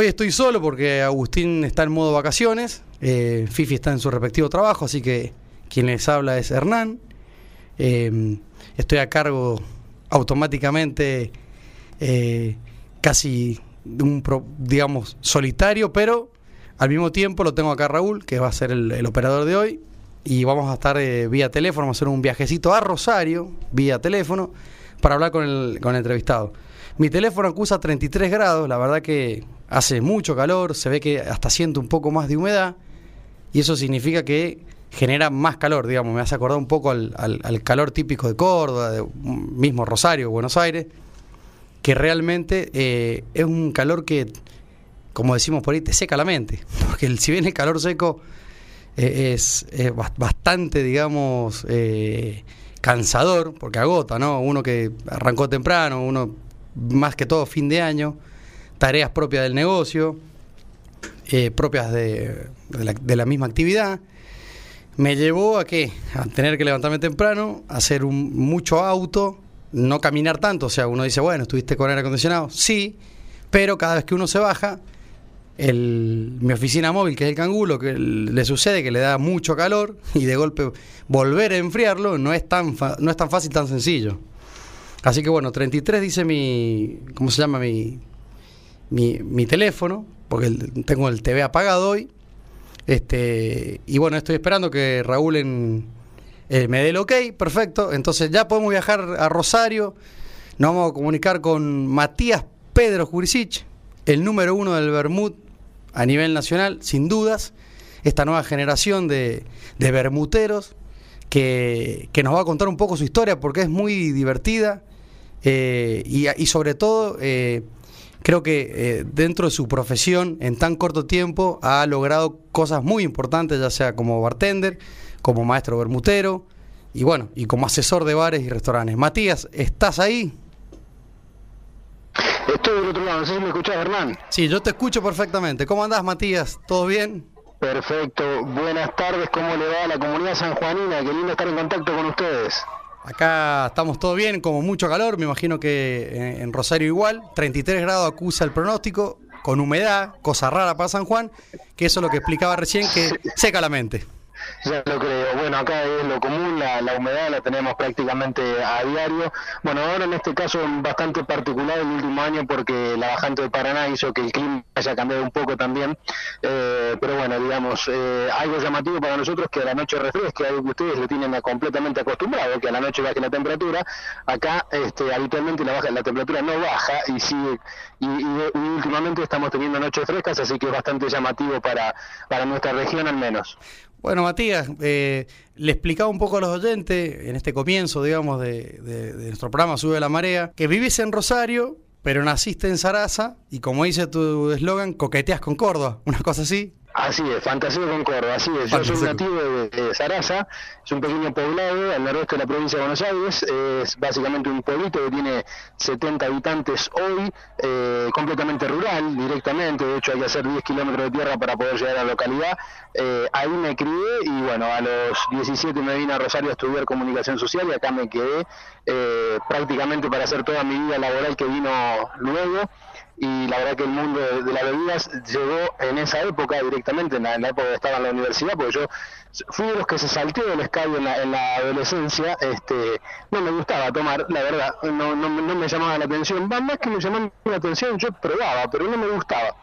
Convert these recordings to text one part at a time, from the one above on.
Hoy estoy solo porque Agustín está en modo vacaciones, eh, Fifi está en su respectivo trabajo, así que quien les habla es Hernán. Eh, estoy a cargo automáticamente eh, casi un, pro- digamos, solitario, pero al mismo tiempo lo tengo acá Raúl, que va a ser el, el operador de hoy, y vamos a estar eh, vía teléfono, vamos a hacer un viajecito a Rosario, vía teléfono, para hablar con el, con el entrevistado. Mi teléfono acusa 33 grados, la verdad que hace mucho calor, se ve que hasta siento un poco más de humedad, y eso significa que genera más calor, digamos, me hace acordar un poco al, al- al calor típico de Córdoba, de mismo Rosario, Buenos Aires, que realmente eh, es un calor que, como decimos por ahí, te seca la mente, porque si bien el calor seco eh, es, es bas- bastante, digamos, eh, cansador, porque agota, ¿no? Uno que arrancó temprano, uno más que todo fin de año, tareas propias del negocio, eh, propias de, la misma actividad, me llevó a qué? A tener que levantarme temprano, hacer un, mucho auto, no caminar tanto. O sea, uno dice, bueno, estuviste con aire acondicionado. Sí, pero cada vez que uno se baja, el, mi oficina móvil, que es el cangulo, que le sucede que le da mucho calor y de golpe volver a enfriarlo no es tan, fa- no es tan fácil, tan sencillo. Así que bueno, 33 dice mi, ¿cómo se llama? Mi, mi, mi teléfono, porque tengo el TV apagado hoy. Este, y bueno, estoy esperando que Raúl eh, me dé el ok, perfecto. Entonces ya podemos viajar a Rosario. Nos vamos a comunicar con Matías Pedro Jurisic, el número uno del Bermud a nivel nacional, sin dudas. Esta nueva generación de, de bermuteros que, que nos va a contar un poco su historia porque es muy divertida eh, y, y sobre todo eh, creo que eh, dentro de su profesión en tan corto tiempo ha logrado cosas muy importantes, ya sea como bartender, como maestro bermutero y bueno, y como asesor de bares y restaurantes. Matías, ¿estás ahí? Estoy del otro lado, no sé si me escuchás, Hernán. Sí, yo te escucho perfectamente. ¿Cómo andás, Matías? ¿Todo bien? Perfecto, buenas tardes, ¿cómo le va a la comunidad sanjuanina? Qué lindo estar en contacto con ustedes. Acá estamos todo bien, como mucho calor, me imagino que en, en Rosario igual, 33 grados acusa el pronóstico, con humedad, cosa rara para San Juan, que eso es lo que explicaba recién, que seca la mente. Ya lo creo. Bueno, acá es lo común, la, la humedad la tenemos prácticamente a diario. Bueno, ahora en este caso bastante particular el último año porque la bajante de Paraná hizo que el clima haya cambiado un poco también. Eh, pero bueno, digamos, eh, algo llamativo para nosotros que a la noche refresque, algo que ustedes lo tienen completamente acostumbrado, que a la noche baje la temperatura. Acá este, habitualmente la, baja, la temperatura no baja y sigue y últimamente estamos teniendo noches frescas, así que es bastante llamativo para, para nuestra región al menos. Bueno, Matías, eh, le explicaba un poco a los oyentes, en este comienzo, digamos, de, de- de nuestro programa Sube la Marea, que vives en Rosario, pero naciste en Sarasa, y como dice tu eslogan, coqueteas con Córdoba, una cosa así. Así es, Fantaseo con Córdoba, así es. Yo soy nativo de, de Sarasa, es un pequeño poblado al noroeste de la provincia de Buenos Aires, es básicamente un pueblito que tiene 70 habitantes hoy, eh, completamente rural directamente, de hecho hay que hacer 10 kilómetros de tierra para poder llegar a la localidad. Eh, ahí me crié y bueno, a los 17 me vine a Rosario a estudiar comunicación social y acá me quedé eh, prácticamente para hacer toda mi vida laboral que vino luego y la verdad que el mundo de, de las bebidas llegó en esa época directamente, en la, la época que estaba en la universidad, porque yo fui de los que se salteó el escabio en la, en la adolescencia, este, no me gustaba tomar, la verdad, no, no, no me llamaba la atención, más que me llamaba la atención, yo probaba, pero no me gustaba.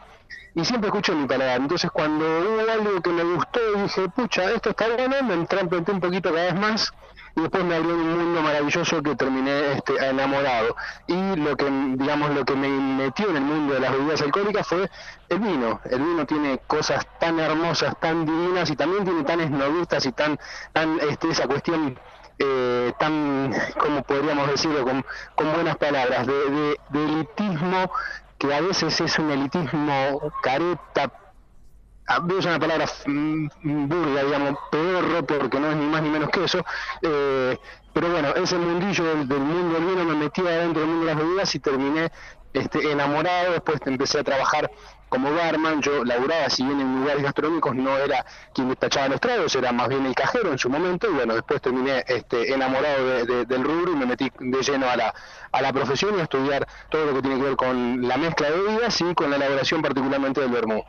Y siempre escuché mi paladar, entonces cuando hubo algo que me gustó, dije, pucha, esto está bueno, me entrampeté un poquito cada vez más, y después me abrió un mundo maravilloso que terminé este, enamorado. Y lo que, digamos, lo que me metió en el mundo de las bebidas alcohólicas fue el vino. El vino tiene cosas tan hermosas, tan divinas y también tiene tan esnovistas y tan, este, esa cuestión eh, tan, como podríamos decirlo, con, buenas palabras, de, de- elitismo que a veces es un elitismo careta, voy a usar una palabra mm, burda, digamos, pedorro, porque no es ni más ni menos que eso, eh, pero bueno, ese mundillo del, del mundo del vino me metí adentro del mundo de las bebidas y terminé este, enamorado, después empecé a trabajar como barman, yo laburaba, si bien en lugares gastronómicos no era quien despachaba los tragos, era más bien el cajero en su momento, y bueno, después terminé este, enamorado del rubro y me metí de lleno a la, a la profesión y a estudiar todo lo que tiene que ver con la mezcla de bebidas y con la elaboración particularmente del vermú.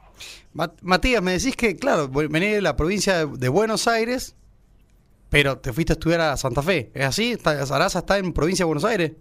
Matías, me decís que, claro, venís de la provincia de Buenos Aires, pero te fuiste a estudiar a Santa Fe, ¿es así? ¿Sarasa está en provincia de Buenos Aires?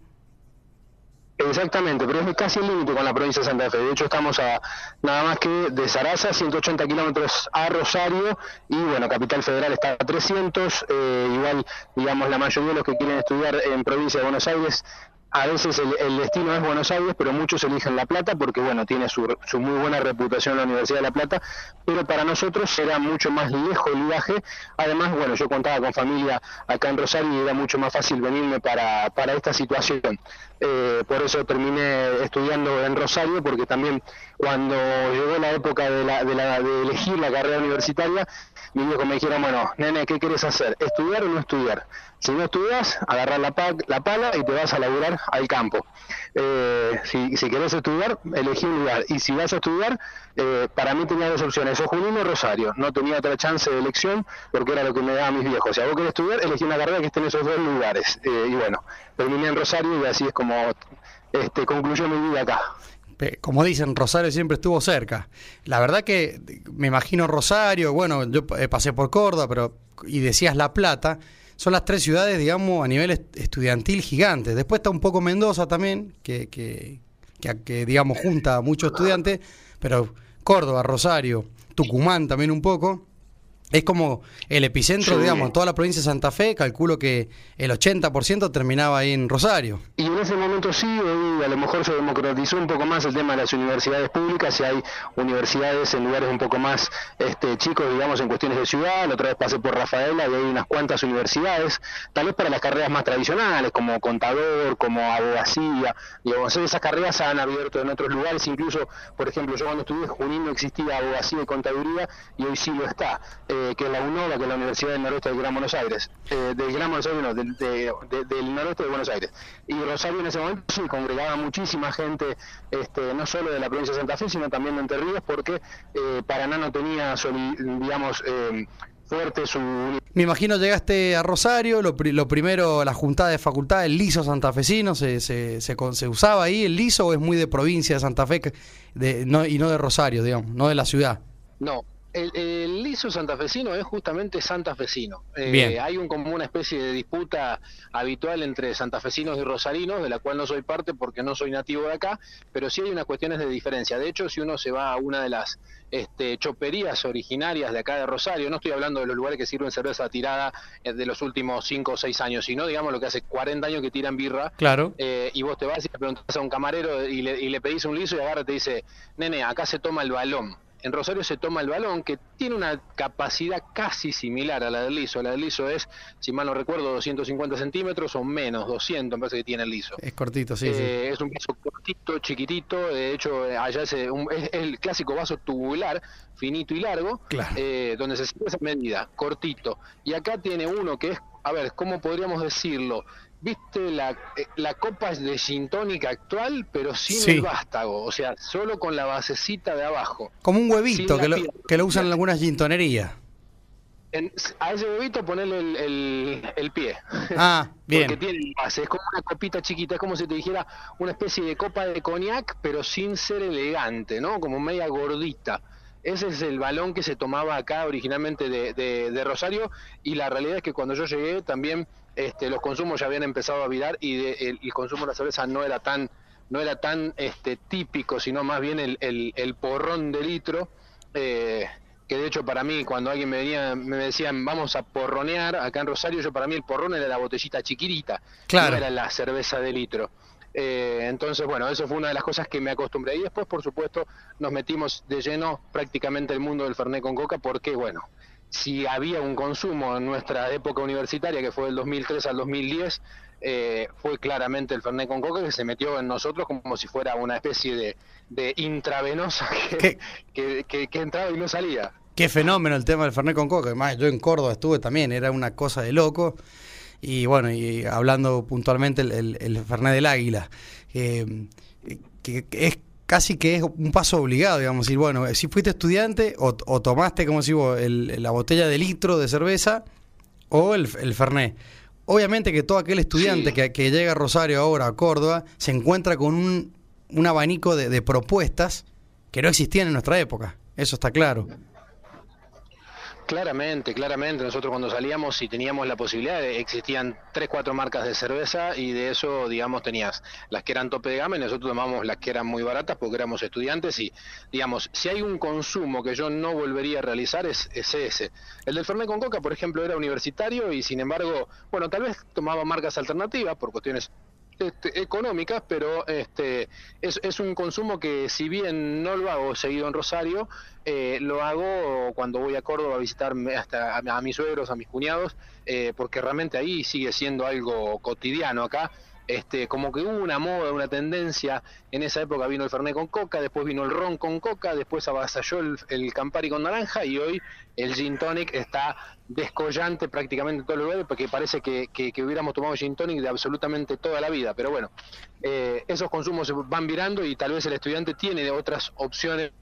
Exactamente, pero es casi el límite con la provincia de Santa Fe. De hecho, estamos a nada más que de Sarasa, 180 kilómetros a Rosario, y bueno, Capital Federal está a 300. Eh, igual, digamos, la mayoría de los que quieren estudiar en provincia de Buenos Aires a veces el, destino es Buenos Aires, pero muchos eligen La Plata porque, bueno, tiene su, muy buena reputación la Universidad de La Plata, pero para nosotros era mucho más lejos el viaje. Además, bueno, yo contaba con familia acá en Rosario y era mucho más fácil venirme para, para esta situación. Eh, por eso terminé estudiando en Rosario, porque también cuando llegó la época de, la, de, la, de elegir la carrera universitaria, mi viejo me dijeron, bueno, nene, ¿qué quieres hacer? ¿Estudiar o no estudiar? Si no estudias, agarrar la pala y te vas a laburar al campo. Eh, si, si querés estudiar, elegí un lugar. Y si vas a estudiar, eh, para mí tenía dos opciones, o Junín o Rosario. No tenía otra chance de elección porque era lo que me daban mis viejos. Si vos querés estudiar, elegí una carrera que esté en esos dos lugares. Eh, y bueno, terminé en Rosario y así es como este, concluyó mi vida acá como dicen, Rosario siempre estuvo cerca. La verdad que me imagino Rosario, bueno, yo pasé por Córdoba, pero y decías La Plata, son las tres ciudades, digamos, a nivel estudiantil gigantes. Después está un poco Mendoza también, que, que, que, digamos, junta a muchos estudiantes, pero Córdoba, Rosario, Tucumán también un poco. Es como el epicentro, digamos, toda la provincia de Santa Fe, calculo que el 80% terminaba ahí en Rosario. Y en ese momento sí, hoy a lo mejor se democratizó un poco más el tema de las universidades públicas, y hay universidades en lugares un poco más este, chicos, digamos, en cuestiones de ciudad, la otra vez pasé por Rafaela y hay unas cuantas universidades, tal vez para las carreras más tradicionales, como contador, como abogacía, digamos, esas carreras se han abierto en otros lugares, incluso, por ejemplo, yo cuando estudié Junín no existía abogacía y contaduría, y hoy sí lo está. Eh, que es la UNOVA, que es la Universidad del Noroeste del Gran Buenos Aires, eh, del Gran Buenos Aires, no, del, del Noroeste de Buenos Aires. Y Rosario en ese momento sí congregaba muchísima gente, este, no solo de la provincia de Santa Fe, sino también de Entre Ríos, porque eh, Paraná no tenía, digamos, fuerte su... Me imagino llegaste a Rosario, lo, lo, primero, la juntada de facultad, el liso santafesino, ¿se, se, se, se, usaba ahí el liso o es muy de provincia de Santa Fe de, no, y no de Rosario, digamos, no de la ciudad? No, el, liso santafesino es justamente santafesino. Eh, hay un, como una especie de disputa habitual entre santafesinos y rosarinos, de la cual no soy parte porque no soy nativo de acá, pero sí hay unas cuestiones de diferencia. De hecho, si uno se va a una de las este, choperías originarias de acá de Rosario, no estoy hablando de los lugares que sirven cerveza tirada eh, de los últimos 5 o 6 años, sino digamos lo que hace 40 años que tiran birra. Claro. Eh, y vos te vas y le preguntas a un camarero y le, y le pedís un liso y agarra y te dice, nene, acá se toma el balón en Rosario se toma el balón, que tiene una capacidad casi similar a la del liso. La del liso es, si mal no recuerdo, 250 centímetros o menos, 200 me parece que tiene el liso. Es cortito, sí, sí. Eh, es un vaso cortito, chiquitito, de hecho allá es, el clásico vaso tubular, finito y largo, eh, donde se sirve esa medida, cortito. Y acá tiene uno que es, a ver, ¿cómo podríamos decirlo? Viste la, eh, la copa de gin actual, pero sin el vástago, o sea, solo con la basecita de abajo. Como un huevito que lo, que lo, usan en algunas gintonerías. a ese huevito ponerle el, el, pie. Ah, bien. Porque tiene base, es como una copita chiquita, es como si te dijera una especie de copa de coñac, pero sin ser elegante, ¿no? Como media gordita. Ese es el balón que se tomaba acá originalmente de, de Rosario y la realidad es que cuando yo llegué también este, los consumos ya habían empezado a virar y el, consumo de la cerveza no era tan no era tan este, típico, sino más bien el, el, porrón de litro, eh, que de hecho para mí cuando alguien me venía me decían vamos a porronear acá en Rosario, yo para mí el porrón era la botellita chiquitita, claro. no era la cerveza de litro. Eh, entonces, bueno, eso fue una de las cosas que me acostumbré. Y después, por supuesto, nos metimos de lleno prácticamente el mundo del Fernet con Coca, porque, bueno, si había un consumo en nuestra época universitaria, que fue del 2003 al 2010, eh, fue claramente el Fernet con Coca que se metió en nosotros como si fuera una especie de, intravenosa que, que, entraba y no salía. Qué fenómeno el tema del Fernet con Coca. Además, yo en Córdoba estuve también, era una cosa de loco. Y bueno, y hablando puntualmente el, el, Fernet del Águila. Eh, que es casi que es un paso obligado, digamos, decir, bueno, si fuiste estudiante o, tomaste, como si vos, la botella de litro de cerveza o el, el Fernet. Obviamente que todo aquel estudiante que, llega a Rosario ahora, a Córdoba, se encuentra con un, un abanico de, de propuestas que no existían en nuestra época, eso está claro. Claramente, claramente. Nosotros cuando salíamos y teníamos la posibilidad, existían tres, cuatro marcas de cerveza y de eso, digamos, tenías las que eran tope de gama y nosotros tomamos las que eran muy baratas porque éramos estudiantes y, digamos, si hay un consumo que yo no volvería a realizar es, ese. El del Fernet con Coca, por ejemplo, era universitario y sin embargo, bueno, tal vez tomaba marcas alternativas por cuestiones este, económicas, pero este es, un consumo que si bien no lo hago seguido en Rosario, eh, lo hago cuando voy a Córdoba a visitar hasta a, mis suegros, a mis cuñados, eh, porque realmente ahí sigue siendo algo cotidiano acá. Este, como que hubo una moda, una tendencia, en esa época vino el Fernet con coca, después vino el ron con coca, después avasalló el, Campari con naranja y hoy el gin tonic está descollante prácticamente en todo el lugar porque parece que, hubiéramos tomado gin tonic de absolutamente toda la vida, pero bueno, eh, esos consumos van virando y tal vez el estudiante tiene otras opciones,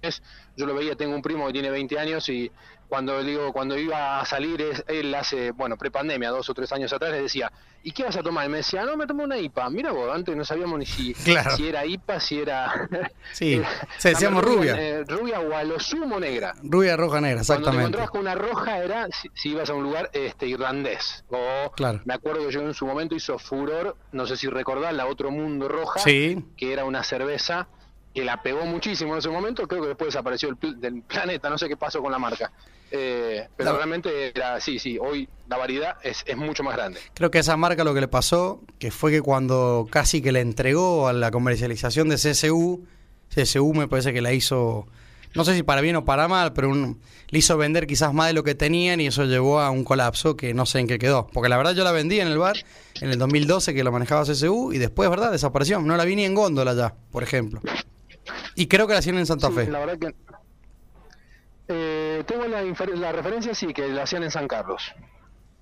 yo lo veía, tengo un primo que tiene 20 años y cuando digo cuando iba a salir él hace bueno prepandemia dos o tres años atrás le decía y qué vas a tomar y me decía no me tomo una IPA. Mira vos antes no sabíamos ni si, si era IPA si era sí se decíamos rubia eh, rubia o a lo sumo negra. Rubia roja negra exactamente cuando te encontrabas con una roja era si, ibas a un lugar este irlandés. O claro. me acuerdo que yo en su momento hizo furor no sé si recordás la otro mundo roja sí. que era una cerveza que la pegó muchísimo en ese momento, creo que después desapareció el del planeta, no sé qué pasó con la marca. Eh, pero realmente era, sí, sí, hoy la variedad es, es, mucho más grande. Creo que a esa marca lo que le pasó, que fue que cuando casi que le entregó a la comercialización de CSU, CSU me parece que la hizo, no sé si para bien o para mal, pero le hizo vender quizás más de lo que tenían y eso llevó a un colapso que no sé en qué quedó. Porque la verdad yo la vendí en el bar en el 2012 que lo manejaba CSU y después, ¿verdad? Desapareció. No la vi ni en góndola ya, por ejemplo. Y creo que la hacían en Santa Fe. La verdad que eh, tengo la, la, referencia, sí, que la hacían en San Carlos.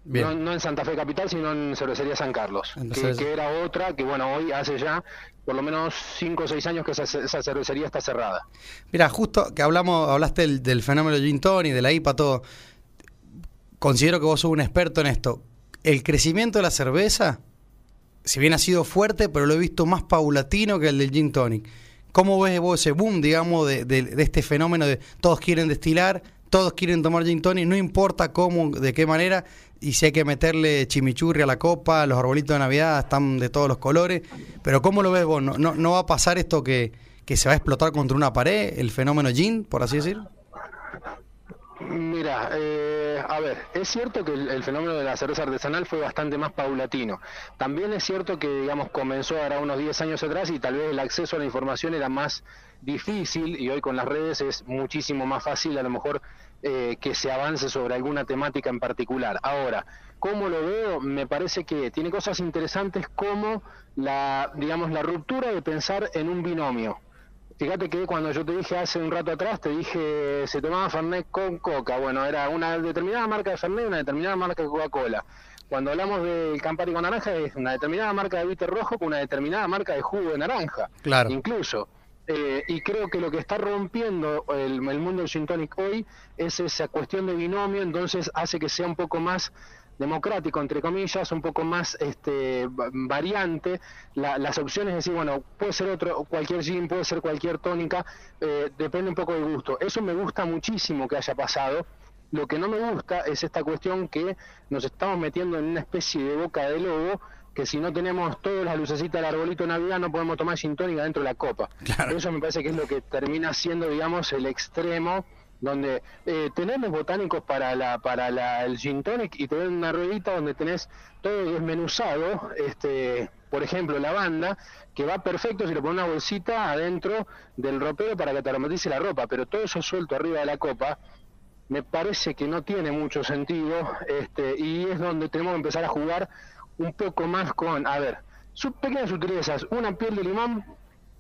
No, en Santa Fe Capital, sino en Cervecería San Carlos, que, era otra que, bueno, hoy hace ya por lo menos 5 o 6 años que esa, cervecería está cerrada. Mira, justo que hablamos, hablaste del, fenómeno de Gin y de la IPA, todo. Considero que vos sos un experto en esto. El crecimiento de la cerveza, si bien ha sido fuerte, pero lo he visto más paulatino que el del Gin Tonic. ¿Cómo ves vos ese boom, digamos, de, de, este fenómeno de todos quieren destilar, todos quieren tomar gin tonic, no importa cómo, de qué manera, y si hay que meterle chimichurri a la copa, los arbolitos de Navidad están de todos los colores, pero ¿cómo lo ves vos? ¿No, no, no va a pasar esto que, que se va a explotar contra una pared, el fenómeno gin, por así decir? Mira, eh, a ver, es cierto que el, fenómeno de la cerveza artesanal fue bastante más paulatino. También es cierto que, digamos, comenzó ahora unos 10 años atrás y tal vez el acceso a la información era más difícil y hoy con las redes es muchísimo más fácil a lo mejor eh, que se avance sobre alguna temática en particular. Ahora, ¿cómo lo veo? Me parece que tiene cosas interesantes como la, digamos, la ruptura de pensar en un binomio. Fíjate que cuando yo te dije hace un rato atrás, te dije se tomaba Fernet con Coca. Bueno, era una determinada marca de Fernet, una determinada marca de Coca-Cola. Cuando hablamos del Campari con naranja, es una determinada marca de bitter rojo con una determinada marca de jugo de naranja. Claro. Incluso. Eh, y creo que lo que está rompiendo el, el mundo del gin tonic hoy es esa cuestión de binomio, entonces hace que sea un poco más democrático, entre comillas, un poco más este, variante. las opciones, es decir, bueno, puede ser otro, cualquier gin, puede ser cualquier tónica, eh, depende un poco del gusto. Eso me gusta muchísimo que haya pasado. Lo que no me gusta es esta cuestión que nos estamos metiendo en una especie de boca de lobo que si no tenemos todas las lucecitas del arbolito de Navidad no podemos tomar gin tónica dentro de la copa. Eso me parece que es lo que termina siendo, digamos, el extremo donde eh, tenemos botánicos para la para la, el gin tonic y tenés una ruedita donde tenés todo desmenuzado, este, por ejemplo, la banda, que va perfecto si le pones una bolsita adentro del ropero para que te aromatice la ropa, pero todo eso suelto arriba de la copa, me parece que no tiene mucho sentido, este, y es donde tenemos que empezar a jugar un poco más con, a ver, sus pequeñas sutilezas, una piel de limón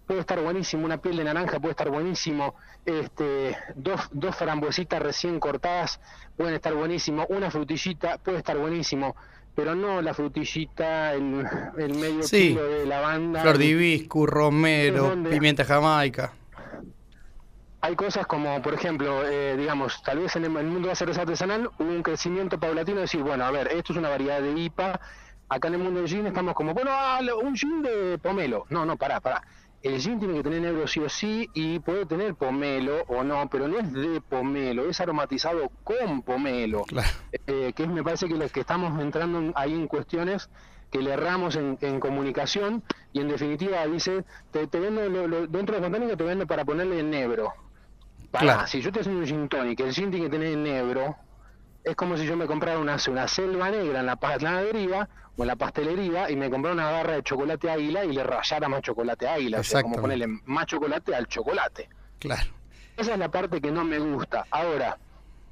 puede estar buenísimo, una piel de naranja puede estar buenísimo, este, dos, dos frambuesitas recién cortadas pueden estar buenísimo, una frutillita puede estar buenísimo, pero no la frutillita, el, el medio Sí. kilo de lavanda. Flor de hibiscus, romero, pimienta jamaica. Hay cosas como, por ejemplo, eh, digamos, tal vez en el, mundo de la cerveza artesanal hubo un crecimiento paulatino de decir, bueno, a ver, esto es una variedad de IPA, acá en el mundo del gin estamos como, bueno, ah, un gin de pomelo. No, no, pará, pará. El gin tiene que tener negro sí o sí y puede tener pomelo o no, pero no es de pomelo, es aromatizado con pomelo. Claro. Eh, que me parece que los que estamos entrando en- ahí en cuestiones que le erramos en, en comunicación y en definitiva dice, te, te vendo lo- lo- dentro de los botánicos te vendo para ponerle negro. Pará, Claro. si yo te haciendo un gin tonic, el gin tiene que tener en negro, es como si yo me comprara una, una selva negra en la panadería o en la pastelería y me comprara una barra de chocolate águila y le rayara más chocolate águila, o sea, como ponerle más chocolate al chocolate. Claro. Esa es la parte que no me gusta. Ahora,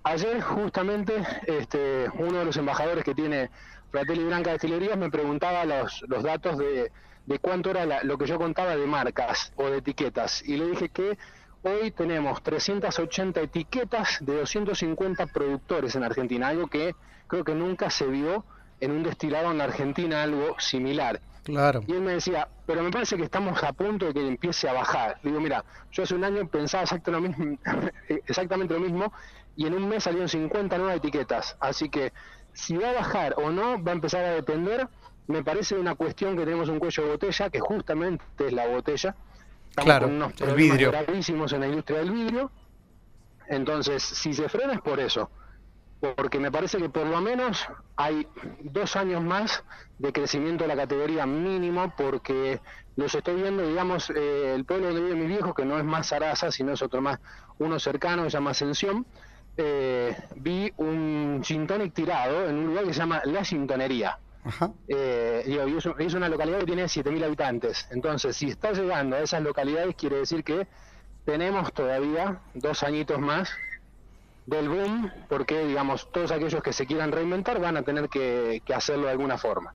ayer justamente este, uno de los embajadores que tiene Fratelli Branca Destilerías me preguntaba los, los datos de, de cuánto era la- lo que yo contaba de marcas o de etiquetas. Y le dije que hoy tenemos 380 etiquetas de 250 productores en Argentina, algo que creo que nunca se vio en un destilado en la Argentina, algo similar. Claro. Y él me decía, pero me parece que estamos a punto de que empiece a bajar. Le digo, mira, yo hace un año pensaba exacto lo mismo, exactamente lo mismo y en un mes salieron 50 nuevas etiquetas. Así que si va a bajar o no, va a empezar a depender, me parece, una cuestión que tenemos un cuello de botella, que justamente es la botella. Estamos Claro, con unos el vidrio. gravísimos en la industria del vidrio. Entonces, si se frena es por eso porque me parece que por lo menos hay dos años más de crecimiento de la categoría mínimo, porque los estoy viendo, digamos, eh, el pueblo donde vive mi viejo, que no es más Sarasa, sino es otro más, uno cercano, se llama Ascensión, eh, vi un gin tonic tirado en un lugar que se llama La Gintonería. Ajá. Eh, y es, un- es una localidad que tiene 7.000 habitantes. Entonces, si está llegando a esas localidades, quiere decir que tenemos todavía dos añitos más del boom, porque, digamos, todos aquellos que se quieran reinventar van a tener que hacerlo de alguna forma.